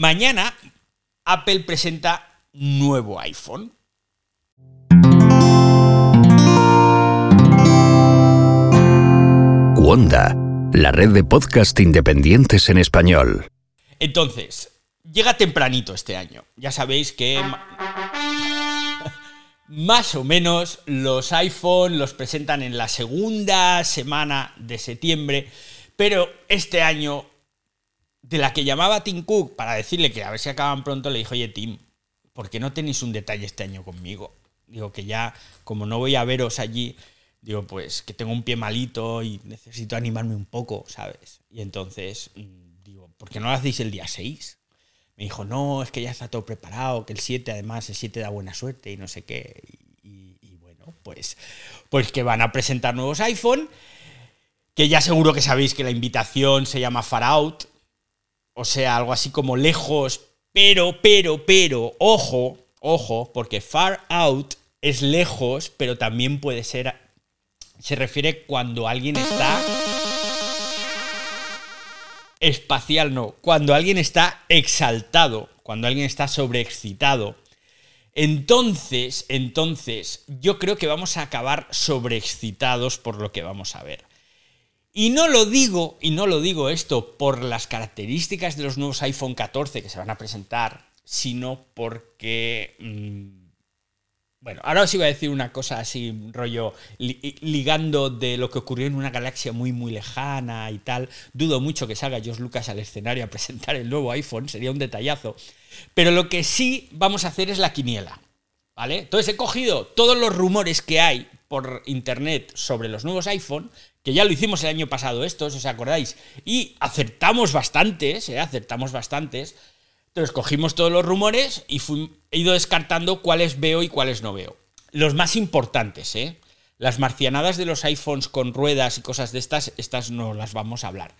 Mañana Apple presenta nuevo iPhone. Wanda, la red de podcast independientes en español. Entonces, llega tempranito este año. Ya sabéis que más o menos los iPhone los presentan en la segunda semana de septiembre, pero este año, de la que llamaba Tim Cook para decirle que a ver si acaban pronto, le dijo, oye Tim, ¿por qué no tenéis un detalle este año conmigo? Digo que ya, como no voy a veros allí, digo, pues que tengo un pie malito y necesito animarme un poco, ¿sabes? Y entonces, mm, digo, ¿por qué no lo hacéis el día 6? Me dijo, no, es que ya está todo preparado, que el 7 además, el 7 da buena suerte y no sé qué. Y, y bueno, pues, pues que van a presentar nuevos iPhone, que ya seguro que sabéis que la invitación se llama Far Out, o sea, algo así como lejos, pero, pero, pero, ojo, ojo, porque Far Out es lejos, pero también puede ser se refiere cuando alguien está espacial, no, cuando alguien está exaltado, cuando alguien está sobreexcitado. Entonces, entonces, yo creo que vamos a acabar sobreexcitados por lo que vamos a ver. Y no lo digo, y no lo digo esto por las características de los nuevos iPhone 14 que se van a presentar, sino porque mmm, bueno, ahora os iba a decir una cosa así, rollo, ligando de lo que ocurrió en una galaxia muy, muy lejana y tal. Dudo mucho que salga George Lucas al escenario a presentar el nuevo iPhone, sería un detallazo. Pero lo que sí vamos a hacer es la quiniela, ¿vale? Entonces he cogido todos los rumores que hay por internet sobre los nuevos iPhone, que ya lo hicimos el año pasado estos, ¿os acordáis? Y acertamos bastantes, ¿eh? Acertamos bastantes. Entonces cogimos todos los rumores y he ido descartando cuáles veo y cuáles no veo. Los más importantes, ¿eh? Las marcianadas de los iPhones con ruedas y cosas de estas, estas no las vamos a hablar.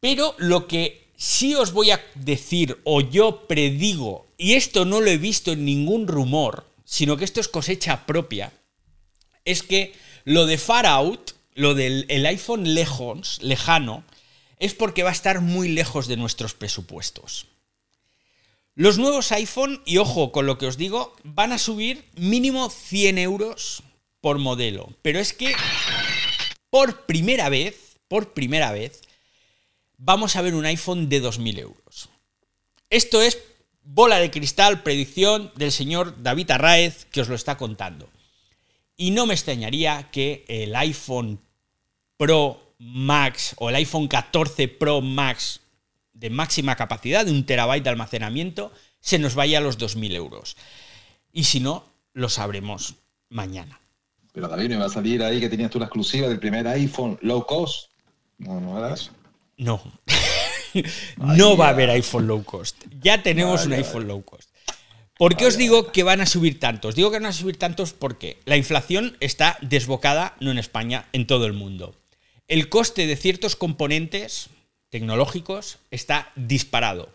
Pero lo que sí os voy a decir o yo predigo, y esto no lo he visto en ningún rumor, sino que esto es cosecha propia, es que lo de Far Out, lo del iPhone lejos, lejano, es porque va a estar muy lejos de nuestros presupuestos. Los nuevos iPhone, y ojo con lo que os digo, van a subir mínimo 100 euros por modelo. Pero es que por primera vez, por primera vez, vamos a ver un iPhone de 2.000 euros. Esto es bola de cristal, predicción del señor David Arraez, que os lo está contando. Y no me extrañaría que el iPhone Pro Max o el iPhone 14 Pro Max de máxima capacidad, de un terabyte de almacenamiento, se nos vaya a los 2.000 euros. Y si no, lo sabremos mañana. Pero David, ¿me va a salir ahí que tenías tú la exclusiva del primer iPhone low cost? No, no harás. No. no va a haber iPhone low cost. Ya tenemos un iPhone low cost. ¿Por qué os digo que van a subir tantos? Digo que van a subir tantos porque la inflación está desbocada, no en España, en todo el mundo. El coste de ciertos componentes, tecnológicos está disparado.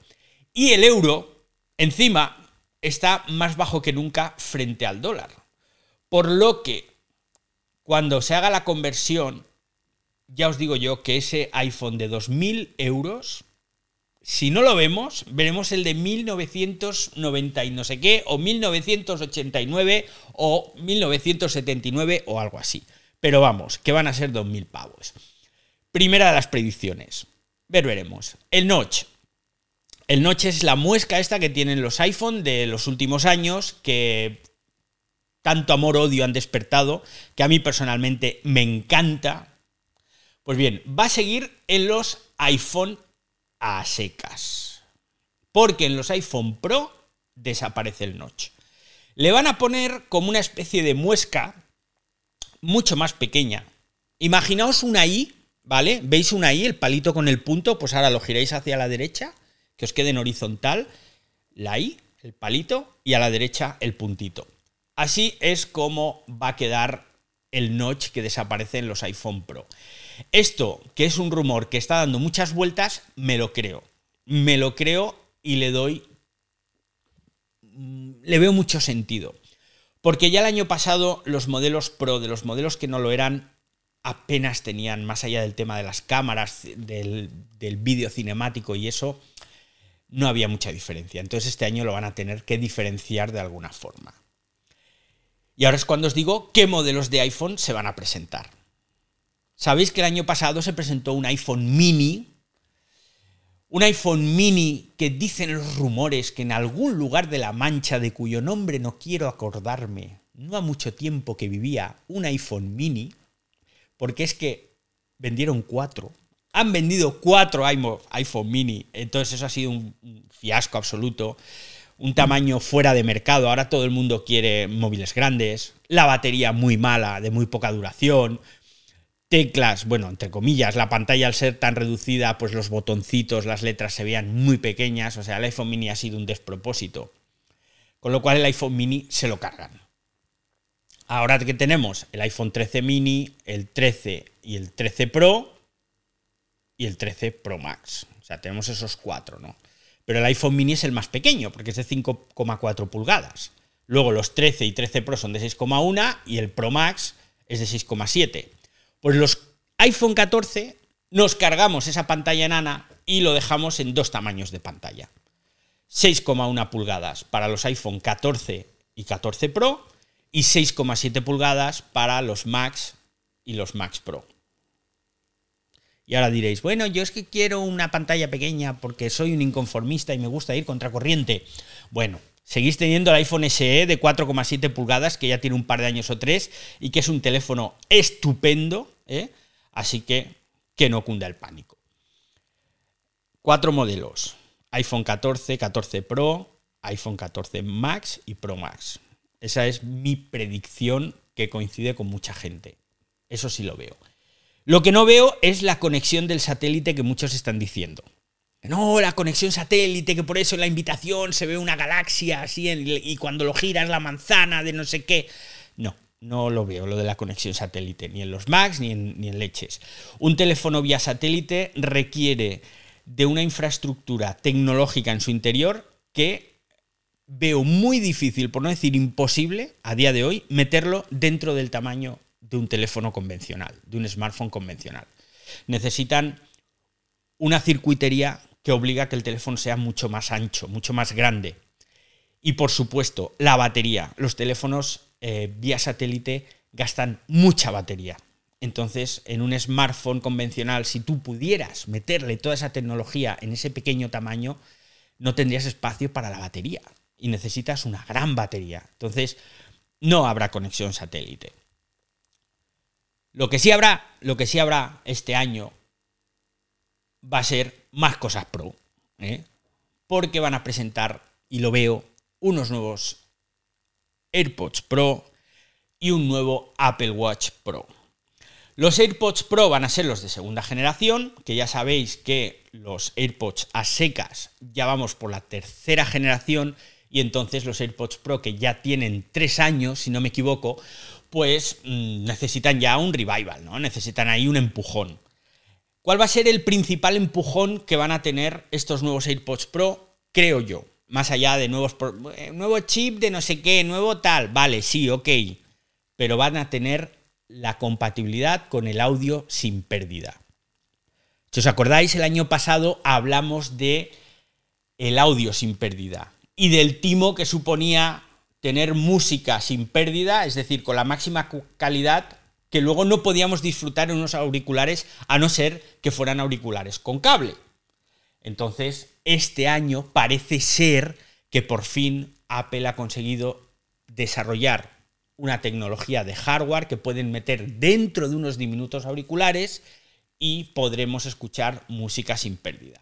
Y el euro, encima, está más bajo que nunca frente al dólar. Por lo que, cuando se haga la conversión, ya os digo yo que ese iPhone de 2.000 euros, si no lo vemos, veremos el de 1990 y no sé qué, o 1989, o 1979, o algo así. Pero vamos, que van a ser 2.000 pavos. Primera de las predicciones. Ver, veremos. El notch. El notch es la muesca esta que tienen los iPhone de los últimos años que tanto amor-odio han despertado, que a mí personalmente me encanta. Pues bien, va a seguir en los iPhone a secas. Porque en los iPhone Pro desaparece el notch. Le van a poner como una especie de muesca mucho más pequeña. Imaginaos una I ¿vale? ¿Veis una I, el palito con el punto? Pues ahora lo giráis hacia la derecha, que os quede en horizontal, la I, el palito, y a la derecha el puntito. Así es como va a quedar el notch que desaparece en los iPhone Pro. Esto, que es un rumor que está dando muchas vueltas, me lo creo. Me lo creo y le doy... Mm, le veo mucho sentido. Porque ya el año pasado los modelos Pro, de los modelos que no lo eran, apenas tenían, más allá del tema de las cámaras, del, vídeo cinemático y eso, no había mucha diferencia. Entonces este año lo van a tener que diferenciar de alguna forma. Y ahora es cuando os digo qué modelos de iPhone se van a presentar. Sabéis que el año pasado se presentó un iPhone mini, un iPhone mini que dicen los rumores que en algún lugar de la Mancha, de cuyo nombre no quiero acordarme, no ha mucho tiempo que vivía un iPhone mini, porque es que vendieron cuatro. Han vendido cuatro iPhone mini, entonces eso ha sido un fiasco absoluto. Un tamaño fuera de mercado, ahora todo el mundo quiere móviles grandes, la batería muy mala, de muy poca duración, teclas, bueno, entre comillas, la pantalla al ser tan reducida, pues los botoncitos, las letras se veían muy pequeñas, o sea, el iPhone mini ha sido un despropósito. Con lo cual el iPhone mini se lo cargan. Ahora que tenemos el iPhone 13 mini, el 13 y el 13 Pro y el 13 Pro Max. O sea, tenemos esos cuatro, ¿no? Pero el iPhone mini es el más pequeño, porque es de 5,4 pulgadas. Luego los 13 y 13 Pro son de 6,1 y el Pro Max es de 6,7. Pues los iPhone 14 nos cargamos esa pantalla enana y lo dejamos en dos tamaños de pantalla. 6,1 pulgadas para los iPhone 14 y 14 Pro y 6,7 pulgadas para los Max y los Max Pro. Y ahora diréis, bueno, yo es que quiero una pantalla pequeña porque soy un inconformista y me gusta ir contracorriente. Bueno, seguís teniendo el iPhone SE de 4,7 pulgadas, que ya tiene un par de años o tres, y que es un teléfono estupendo, ¿eh? así que que no cunda el pánico. Cuatro modelos, iPhone 14, 14 Pro, iPhone 14 Max y Pro Max. Esa es mi predicción que coincide con mucha gente. Eso sí lo veo. Lo que no veo es la conexión del satélite que muchos están diciendo. No, la conexión satélite, que por eso en la invitación se ve una galaxia así y cuando lo giras la manzana de no sé qué. No, no lo veo, lo de la conexión satélite, ni en los Macs ni en, ni en leches. Un teléfono vía satélite requiere de una infraestructura tecnológica en su interior que veo muy difícil, por no decir imposible, a día de hoy, meterlo dentro del tamaño de un teléfono convencional, de un smartphone convencional. Necesitan una circuitería que obliga a que el teléfono sea mucho más ancho, mucho más grande. Y por supuesto, la batería. Los teléfonos eh, vía satélite gastan mucha batería. Entonces, en un smartphone convencional, si tú pudieras meterle toda esa tecnología en ese pequeño tamaño, no tendrías espacio para la batería y necesitas una gran batería. Entonces, no habrá conexión satélite. Lo que sí habrá, lo que sí habrá este año va a ser más cosas pro, ¿eh? porque van a presentar, y lo veo, unos nuevos AirPods Pro y un nuevo Apple Watch Pro. Los AirPods Pro van a ser los de segunda generación, que ya sabéis que los AirPods a secas ya vamos por la tercera generación y entonces los AirPods Pro que ya tienen tres años, si no me equivoco, pues mm, necesitan ya un revival, ¿no? Necesitan ahí un empujón. ¿Cuál va a ser el principal empujón que van a tener estos nuevos AirPods Pro? Creo yo. Más allá de nuevos eh, nuevo chip de no sé qué, nuevo tal. Vale, sí, ok. Pero van a tener la compatibilidad con el audio sin pérdida. Si os acordáis, el año pasado hablamos de el audio sin pérdida y del timo que suponía tener música sin pérdida, es decir, con la máxima calidad que luego no podíamos disfrutar en unos auriculares a no ser que fueran auriculares con cable. Entonces, este año parece ser que por fin Apple ha conseguido desarrollar una tecnología de hardware que pueden meter dentro de unos diminutos auriculares y podremos escuchar música sin pérdida.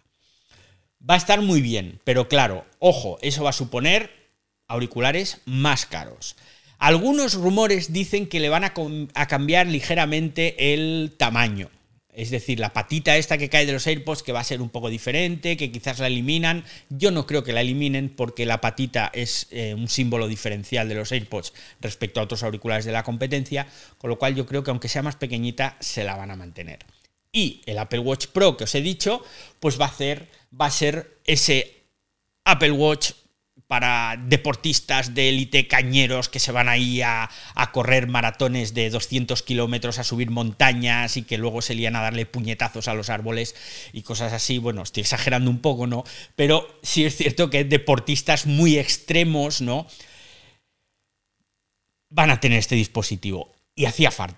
Va a estar muy bien, pero claro, ojo, eso va a suponer auriculares más caros. Algunos rumores dicen que le van a, cambiar ligeramente el tamaño. Es decir, la patita esta que cae de los AirPods que va a ser un poco diferente, que quizás la eliminan. Yo no creo que la eliminen porque la patita es eh, un símbolo diferencial de los AirPods respecto a otros auriculares de la competencia, con lo cual yo creo que aunque sea más pequeñita, se la van a mantener. Y el Apple Watch Pro que os he dicho, pues va a, va a ser ese Apple Watch para deportistas de élite cañeros que se van ahí a, a correr maratones de 200 kilómetros, a subir montañas y que luego se lían a darle puñetazos a los árboles y cosas así. Bueno, estoy exagerando un poco, ¿no? Pero sí es cierto que deportistas muy extremos, ¿no? Van a tener este dispositivo. Y hacía falta.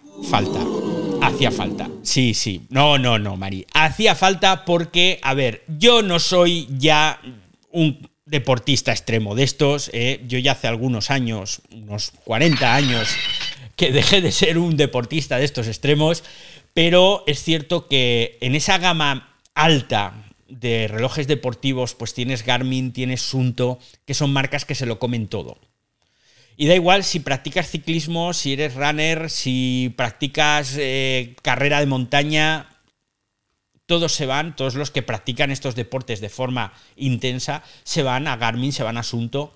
Hacía falta. Sí, sí. No, no, no, Mari. Hacía falta porque, a ver, yo no soy ya un deportista extremo de estos. ¿eh? Yo ya hace algunos años, unos 40 años, que dejé de ser un deportista de estos extremos, pero es cierto que en esa gama alta de relojes deportivos, pues tienes Garmin, tienes Sunto, que son marcas que se lo comen todo. Y da igual si practicas ciclismo, si eres runner, si practicas eh, carrera de montaña, todos se van, todos los que practican estos deportes de forma intensa, se van a Garmin, se van a Asunto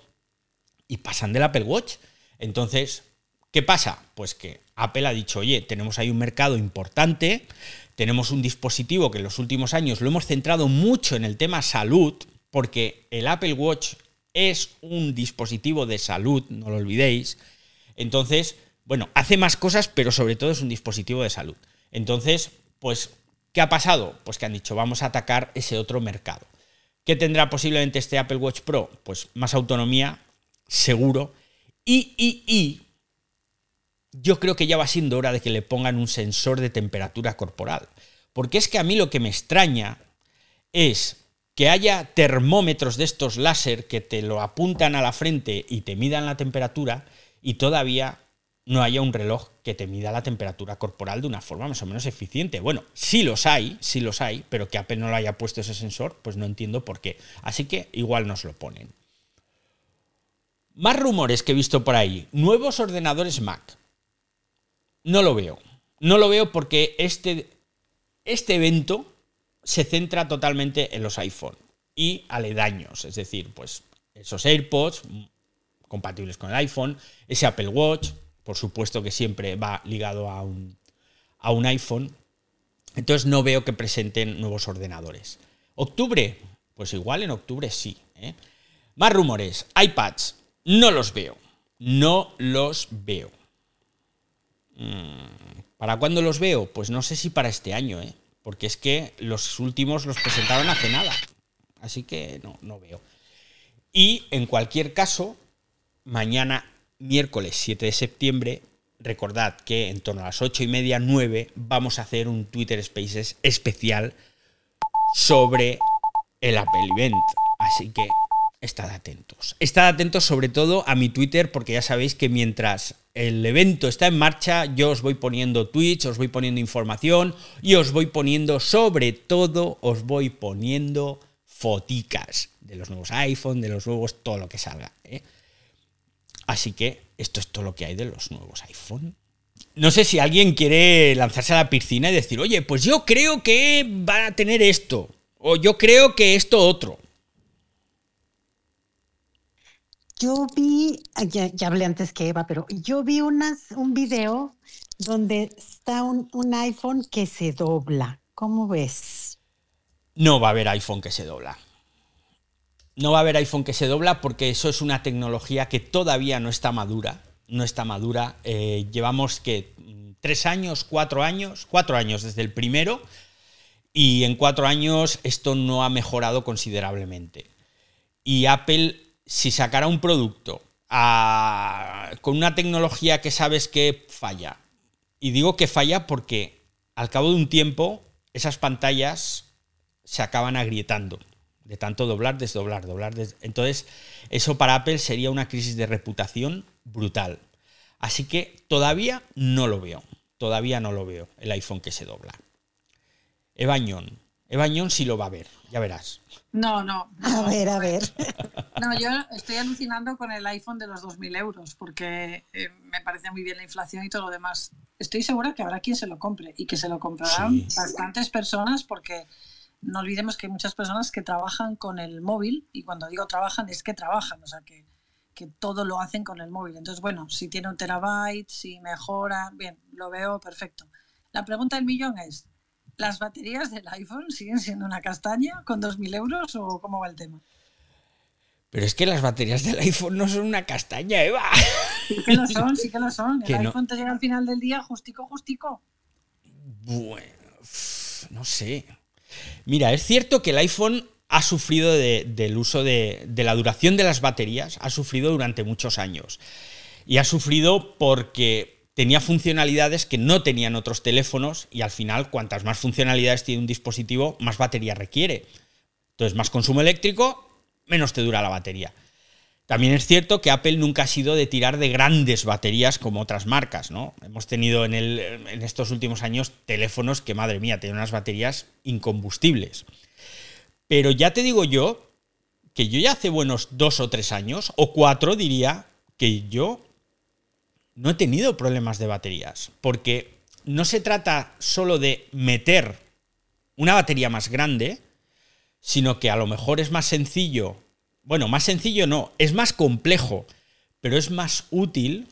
y pasan del Apple Watch. Entonces, ¿qué pasa? Pues que Apple ha dicho, oye, tenemos ahí un mercado importante, tenemos un dispositivo que en los últimos años lo hemos centrado mucho en el tema salud, porque el Apple Watch es un dispositivo de salud, no lo olvidéis. Entonces, bueno, hace más cosas, pero sobre todo es un dispositivo de salud. Entonces, pues ¿Qué ha pasado? Pues que han dicho, vamos a atacar ese otro mercado. ¿Qué tendrá posiblemente este Apple Watch Pro? Pues más autonomía, seguro. Y, y, y, yo creo que ya va siendo hora de que le pongan un sensor de temperatura corporal. Porque es que a mí lo que me extraña es que haya termómetros de estos láser que te lo apuntan a la frente y te midan la temperatura y todavía no haya un reloj que te mida la temperatura corporal de una forma más o menos eficiente. Bueno, sí los hay, sí los hay, pero que Apple no lo haya puesto ese sensor, pues no entiendo por qué. Así que igual nos lo ponen. Más rumores que he visto por ahí. Nuevos ordenadores Mac. No lo veo. No lo veo porque este, este evento se centra totalmente en los iPhone y aledaños. Es decir, pues esos AirPods compatibles con el iPhone, ese Apple Watch, por supuesto que siempre va ligado a un, a un iPhone. Entonces no veo que presenten nuevos ordenadores. ¿Octubre? Pues igual en octubre sí. ¿eh? Más rumores. iPads. No los veo. No los veo. Mm, ¿Para cuándo los veo? Pues no sé si para este año, ¿eh? porque es que los últimos los presentaron hace nada. Así que no, no veo. Y en cualquier caso, mañana miércoles 7 de septiembre, recordad que en torno a las 8 y media, 9, vamos a hacer un Twitter Spaces especial sobre el Apple Event. Así que estad atentos. Estad atentos sobre todo a mi Twitter porque ya sabéis que mientras el evento está en marcha, yo os voy poniendo tweets, os voy poniendo información y os voy poniendo, sobre todo, os voy poniendo foticas de los nuevos iPhone, de los nuevos, todo lo que salga. ¿eh? Así que esto es todo lo que hay de los nuevos iPhone. No sé si alguien quiere lanzarse a la piscina y decir, oye, pues yo creo que va a tener esto. O yo creo que esto otro. Yo vi, ya, hablé antes que Eva, pero yo vi unas, un video donde está un, un iPhone que se dobla. ¿Cómo ves? No va a haber iPhone que se dobla. No va a haber iPhone que se dobla porque eso es una tecnología que todavía no está madura. No está madura. Eh, llevamos que tres años, cuatro años, cuatro años desde el primero. Y en cuatro años esto no ha mejorado considerablemente. Y Apple, si sacara un producto con una tecnología que sabes que falla, y digo que falla porque al cabo de un tiempo esas pantallas se acaban agrietando de tanto doblar, desdoblar, doblar. Entonces, eso para Apple sería una crisis de reputación brutal. Así que todavía no lo veo. Todavía no lo veo, el iPhone que se dobla. Evañón. Evañón sí lo va a ver, ya verás. No, no, A ver, a ver. No, yo estoy alucinando con el iPhone de los 2.000 euros porque eh, me parece muy bien la inflación y todo lo demás. Estoy segura que habrá quien se lo compre y que se lo comprarán bastantes personas porque no olvidemos que hay muchas personas que trabajan con el móvil y cuando digo trabajan es que trabajan, o sea que, que todo lo hacen con el móvil. Entonces, bueno, si tiene un terabyte, si mejora, bien, lo veo perfecto. La pregunta del millón es, ¿las baterías del iPhone siguen siendo una castaña con 2.000 euros o cómo va el tema? Pero es que las baterías del iPhone no son una castaña, Eva. Sí que lo son, sí que lo son. Que El no. iPhone te llega al final del día justico, justico. Bueno, no sé. Mira, es cierto que el iPhone ha sufrido de- del uso de, de la duración de las baterías, ha sufrido durante muchos años. Y ha sufrido porque tenía funcionalidades que no tenían otros teléfonos y al final, cuantas más funcionalidades tiene un dispositivo, más batería requiere. Entonces, más consumo eléctrico, menos te dura la batería. También es cierto que Apple nunca ha sido de tirar de grandes baterías como otras marcas, ¿no? Hemos tenido en, en estos últimos años teléfonos que, madre mía, tienen unas baterías incombustibles. Pero ya te digo yo que yo ya hace buenos dos o tres años, o cuatro diría, que yo no he tenido problemas de baterías. Porque no se trata solo de meter una batería más grande, sino que a lo mejor es más sencillo. Bueno, más sencillo no, es más complejo, pero es más útil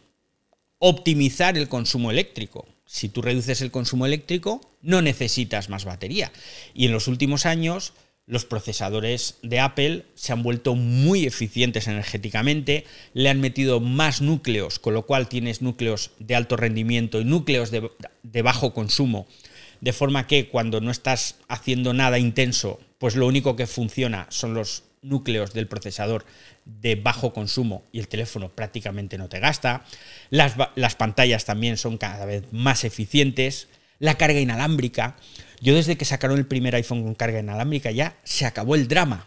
optimizar el consumo eléctrico. Si tú reduces el consumo eléctrico, no necesitas más batería. Y en los últimos años, los procesadores de Apple se han vuelto muy eficientes energéticamente, le han metido más núcleos, con lo cual tienes núcleos de alto rendimiento y núcleos de, de bajo consumo, de forma que cuando no estás haciendo nada intenso, pues lo único que funciona son los núcleos del procesador de bajo consumo y el teléfono prácticamente no te gasta. Las, las pantallas también son cada vez más eficientes. La carga inalámbrica. Yo desde que sacaron el primer iPhone con carga inalámbrica ya se acabó el drama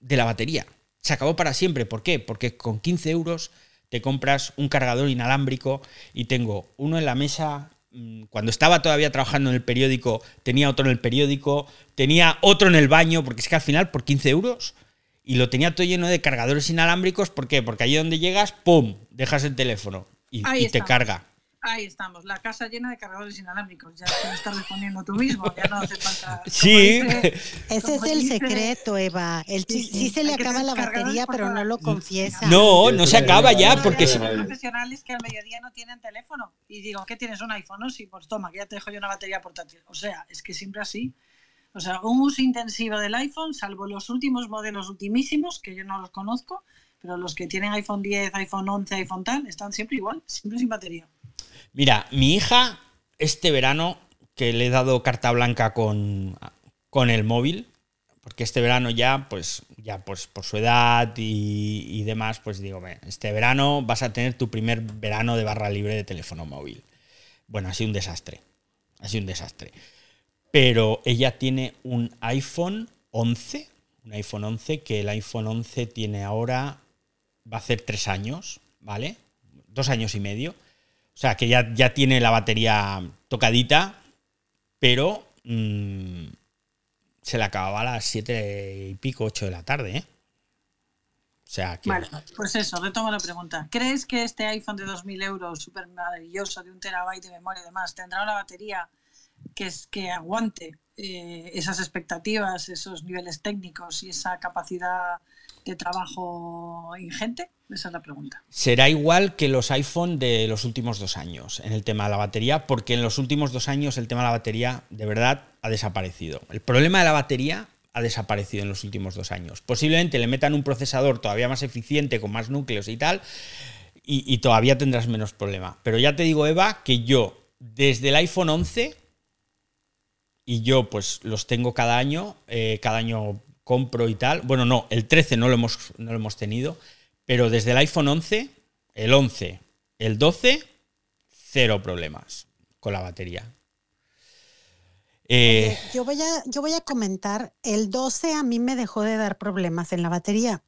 de la batería. Se acabó para siempre. ¿Por qué? Porque con 15 euros te compras un cargador inalámbrico y tengo uno en la mesa. mm, Cuando estaba todavía trabajando en el periódico, tenía otro en el periódico, tenía otro en el baño, porque es que al final por 15 euros y lo tenía todo lleno de cargadores inalámbricos. ¿Por qué? Porque allí donde llegas, ¡pum! Dejas el teléfono y, y te carga. Ahí estamos, la casa llena de cargadores inalámbricos. Ya te lo estás respondiendo tú mismo, ya no hace falta. Sí. dice- Ese es el dice- secreto, Eva. El Sí, sí, sí. se le Hay acaba la batería, pero no lo confiesa. No, no se acaba ya Hay porque... tener- profesionales que al mediodía no tienen teléfono y digo, ¿qué tienes un iPhone? Sí, pues toma, que ya te dejo yo una batería portátil. O sea, es que siempre así. O sea, un uso intensivo del iPhone, salvo los últimos modelos ultimísimos, que yo no los conozco, pero los que tienen iPhone 10, iPhone 11, iPhone tal, están siempre igual, siempre sin batería. Mira, mi hija, este verano, que le he dado carta blanca con, con el móvil, porque este verano ya, pues, ya pues por su edad y, y demás, pues digo, "Ve, este verano vas a tener tu primer verano de barra libre de teléfono móvil. Bueno, ha sido un desastre. Ha sido un desastre. Pero ella tiene un iPhone 11, un iPhone 11, que el iPhone 11 tiene ahora, va a hacer tres años, ¿vale? Dos años y medio. O sea, que ya, ya tiene la batería tocadita, pero mm, se le acababa a las siete y pico, ocho de la tarde, ¿eh? O sea, que... Vale, pues eso, retomo la pregunta. ¿Crees que este iPhone de 2.000 euros, súper maravilloso, de un terabyte de memoria y demás, tendrá una batería que, es, que aguante eh, esas expectativas, esos niveles técnicos y esa capacidad de trabajo ingente? Esa es la pregunta. Será igual que los iPhone de los últimos dos años en el tema de la batería, porque en los últimos dos años el tema de la batería de verdad ha desaparecido. El problema de la batería ha desaparecido en los últimos dos años. Posiblemente le metan un procesador todavía más eficiente, con más núcleos y tal, y, y todavía tendrás menos problema. Pero ya te digo, Eva, que yo desde el iPhone 11, y yo pues los tengo cada año, eh, cada año compro y tal. Bueno, no, el 13 no lo hemos, no lo tenido, pero desde el iPhone 11, el 11, el 12, cero problemas con la batería. Eh, Yo voy, a, yo voy a comentar, el 12 a mí me dejó de dar problemas en la batería.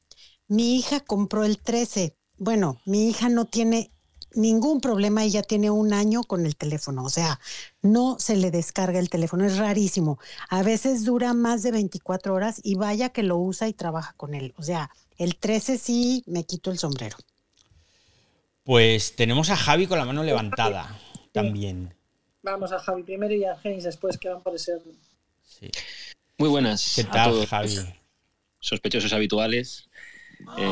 Mi hija compró el 13. Bueno, mi hija no tiene ningún problema, ella tiene un año con el teléfono, o sea, no se le descarga el teléfono, es rarísimo. A veces dura más de 24 horas y vaya que lo usa y trabaja con él. O sea, el 13 sí me quito el sombrero. pues tenemos a Javi con la mano levantada también. Vamos a Javi primero y a Genis después, que van por ese orden. Sí. Muy buenas ¿Qué a tal, todos. Javi? Sospechosos habituales. Eh,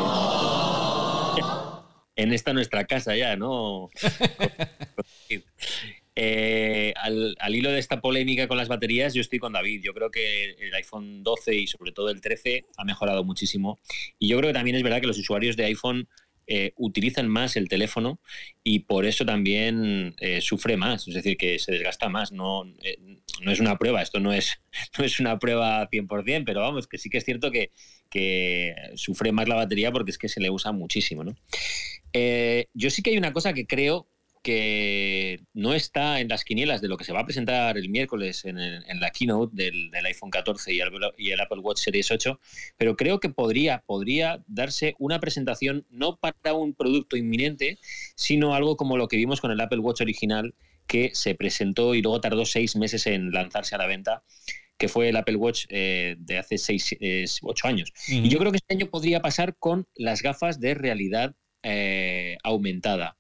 en esta nuestra casa ya, ¿no? Eh, al, al, hilo de esta polémica con las baterías, yo estoy con David. Yo creo que el iPhone 12 y sobre todo el 13 ha mejorado muchísimo. Y yo creo que también es verdad que los usuarios de iPhone eh, utilizan más el teléfono y por eso también eh, sufre más, es decir, que se desgasta más. No, eh, no es una prueba, esto no es, no es una prueba 100%, pero vamos, que sí que es cierto que, que sufre más la batería porque es que se le usa muchísimo. ¿no? Yo sí que hay una cosa que creo que no está en las quinielas de lo que se va a presentar el miércoles en, el, en la keynote del, del, iPhone 14 y el, y el, Apple Watch Series 8, pero creo que podría, podría darse una presentación no para un producto inminente, sino algo como lo que vimos con el Apple Watch original que se presentó y luego tardó seis meses en lanzarse a la venta que fue el Apple Watch eh, de hace seis, eh, ocho años. Uh -huh. Y yo creo que este año podría pasar con las gafas de realidad eh, aumentada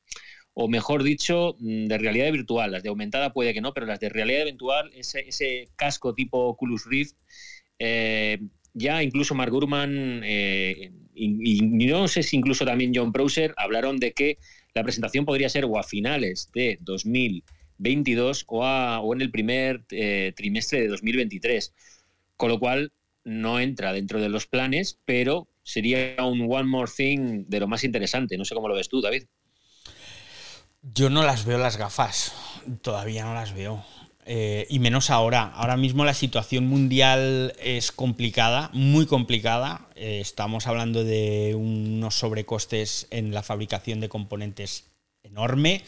o mejor dicho, mm, de realidad virtual. Las de aumentada puede que no, pero las de realidad virtual, ese, casco tipo Oculus Rift, eh, ya incluso Mark Gurman eh, y, no sé si incluso también John Browser hablaron de que la presentación podría ser o a finales de 2022 o, a, o en el primer trimestre de 2023. Con lo cual no entra dentro de los planes, pero sería un one more thing de lo más interesante. No sé cómo lo ves tú, David. Yo no las veo las gafas, todavía no las veo. Eh, y menos ahora. Ahora mismo la situación mundial es complicada, muy complicada. Eh, estamos hablando de unos sobrecostes en la fabricación de componentes enorme.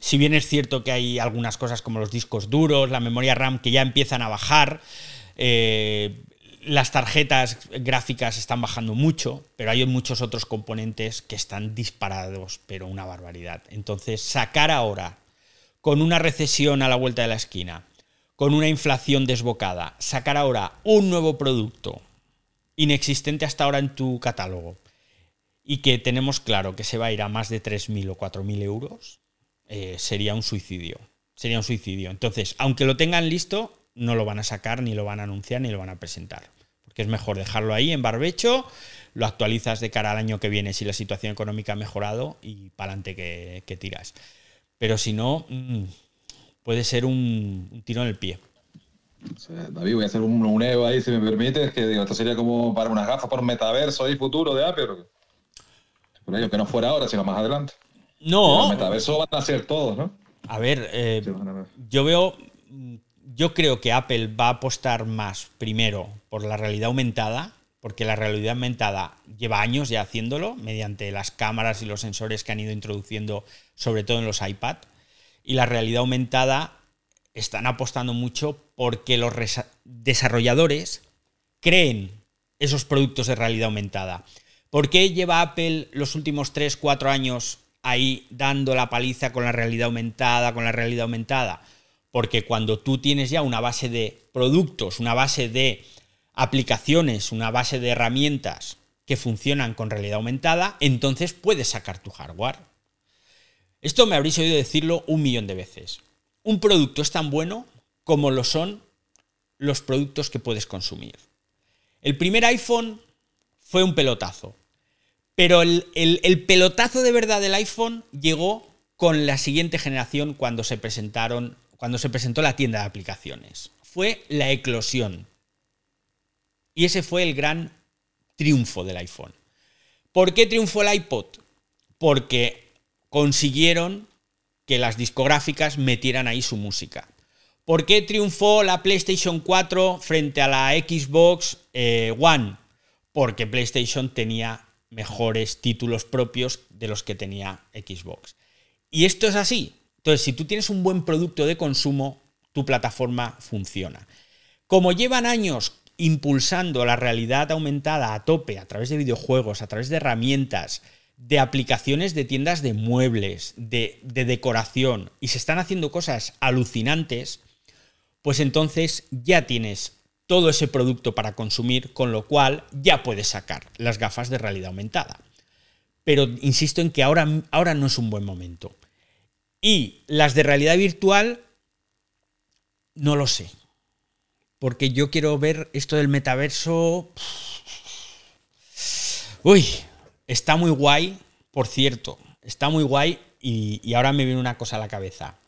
Si bien es cierto que hay algunas cosas como los discos duros, la memoria RAM que ya empiezan a bajar, eh, las tarjetas gráficas están bajando mucho, pero hay muchos otros componentes que están disparados, pero una barbaridad. Entonces, sacar ahora, con una recesión a la vuelta de la esquina, con una inflación desbocada, sacar ahora un nuevo producto inexistente hasta ahora en tu catálogo y que tenemos claro que se va a ir a más de 3.000 o 4.000 euros, eh, sería un suicidio. Sería un suicidio. Entonces, aunque lo tengan listo, no lo van a sacar, ni lo van a anunciar, ni lo van a presentar. Porque es mejor dejarlo ahí en barbecho, lo actualizas de cara al año que viene si la situación económica ha mejorado y para adelante que, que, tiras. Pero si no, mmm, puede ser un, un, tiro en el pie. David, voy a hacer un, un Evo ahí, si me permites, que digo, esto sería como para unas gafas por metaverso y futuro de Apple. Por ello, que no fuera ahora, sino más adelante. No. Los metaverso van a ser todos, ¿no? A ver, eh, sí, a ver. yo veo yo creo que Apple va a apostar más primero por la realidad aumentada, porque la realidad aumentada lleva años ya haciéndolo mediante las cámaras y los sensores que han ido introduciendo, sobre todo en los iPad. Y la realidad aumentada están apostando mucho porque los desarrolladores creen esos productos de realidad aumentada. ¿Por qué lleva Apple los últimos 3, 4 años ahí dando la paliza con la realidad aumentada, con la realidad aumentada? Porque cuando tú tienes ya una base de productos, una base de aplicaciones, una base de herramientas que funcionan con realidad aumentada, entonces puedes sacar tu hardware. Esto me habréis oído decirlo un millón de veces. Un producto es tan bueno como lo son los productos que puedes consumir. El primer iPhone fue un pelotazo, pero el, el, el pelotazo de verdad del iPhone llegó con la siguiente generación cuando se presentaron cuando se presentó la tienda de aplicaciones. Fue la eclosión. Y ese fue el gran triunfo del iPhone. ¿Por qué triunfó el iPod? Porque consiguieron que las discográficas metieran ahí su música. ¿Por qué triunfó la PlayStation 4 frente a la Xbox eh, One? Porque PlayStation tenía mejores títulos propios de los que tenía Xbox. Y esto es así. Entonces, si tú tienes un buen producto de consumo, tu plataforma funciona. Como llevan años impulsando la realidad aumentada a tope a través de videojuegos, a través de herramientas, de aplicaciones de tiendas de muebles, de, de, decoración, y se están haciendo cosas alucinantes, pues entonces ya tienes todo ese producto para consumir, con lo cual ya puedes sacar las gafas de realidad aumentada. Pero insisto en que ahora, ahora no es un buen momento. Y las de realidad virtual, no lo sé. Porque yo quiero ver esto del metaverso. Uy, está muy guay, por cierto. Está muy guay y, ahora me viene una cosa a la cabeza.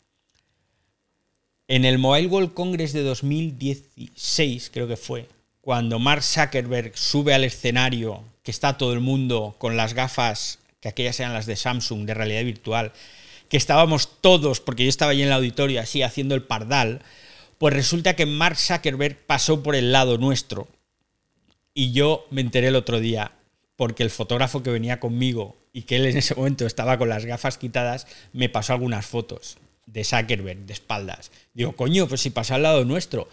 En el Mobile World Congress de 2016, creo que fue, cuando Mark Zuckerberg sube al escenario, que está todo el mundo con las gafas, que aquellas eran las de Samsung, de realidad virtual, que estábamos todos, porque yo estaba allí en el auditorio así haciendo el pardal, pues resulta que Mark Zuckerberg pasó por el lado nuestro. Y yo me enteré el otro día, porque el fotógrafo que venía conmigo y que él en ese momento estaba con las gafas quitadas, me pasó algunas fotos de Zuckerberg de espaldas. Digo, coño, pues si pasa al lado nuestro.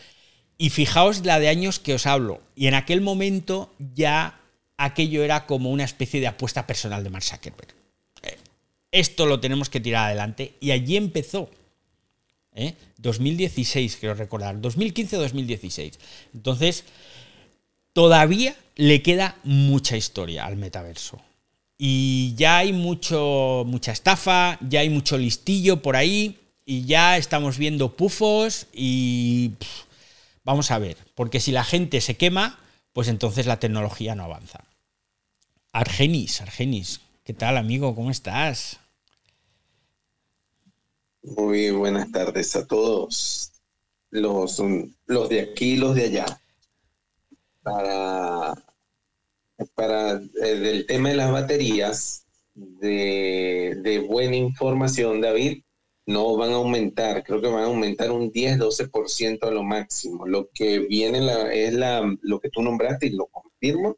Y fijaos la de años que os hablo. Y en aquel momento ya aquello era como una especie de apuesta personal de Mark Zuckerberg. Eh, esto lo tenemos que tirar adelante. Y allí empezó. ¿eh? 2016, quiero recordar. 2015-2016. Entonces, todavía le queda mucha historia al metaverso. Y ya hay mucho, mucha estafa, ya hay mucho listillo por ahí y ya estamos viendo pufos y vamos a ver, porque si la gente se quema, pues entonces la tecnología no avanza. Argenis, Argenis, ¿qué tal amigo? ¿Cómo estás? Muy buenas tardes a todos, los, los de aquí y los de allá. Para, para el tema de las baterías, de, de buena información, David, no van a aumentar, creo que van a aumentar un 10-12% a lo máximo. Lo que viene la, es la, lo que tú nombraste y lo confirmo,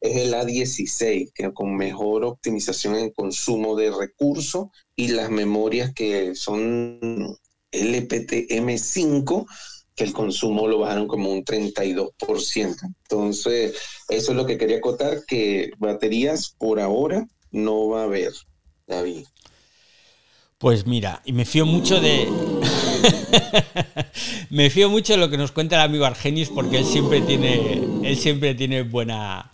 es el A16, que con mejor optimización en consumo de recursos y las memorias que son LPTM5, que el consumo lo bajaron como un 32%. Entonces, eso es lo que quería acotar, que baterías por ahora no va a haber, David. Pues mira, y me fío mucho de. me fío mucho de lo que nos cuenta el amigo Argenis, porque él siempre tiene. Él siempre tiene buena.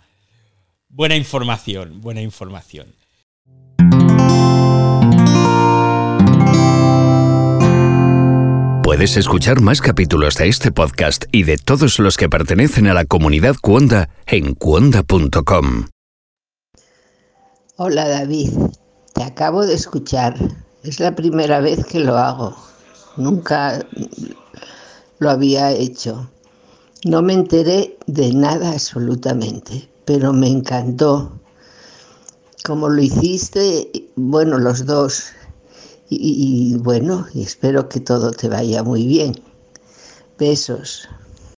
Buena información. Buena información. Puedes escuchar más capítulos de este podcast y de todos los que pertenecen a la comunidad Cuonda en cuonda.com. Hola David, te acabo de escuchar es la primera vez que lo hago. Nunca lo había hecho. No me enteré de nada absolutamente, pero me encantó. Como lo hiciste, bueno, los dos. Y, y bueno, espero que todo te vaya muy bien. Besos.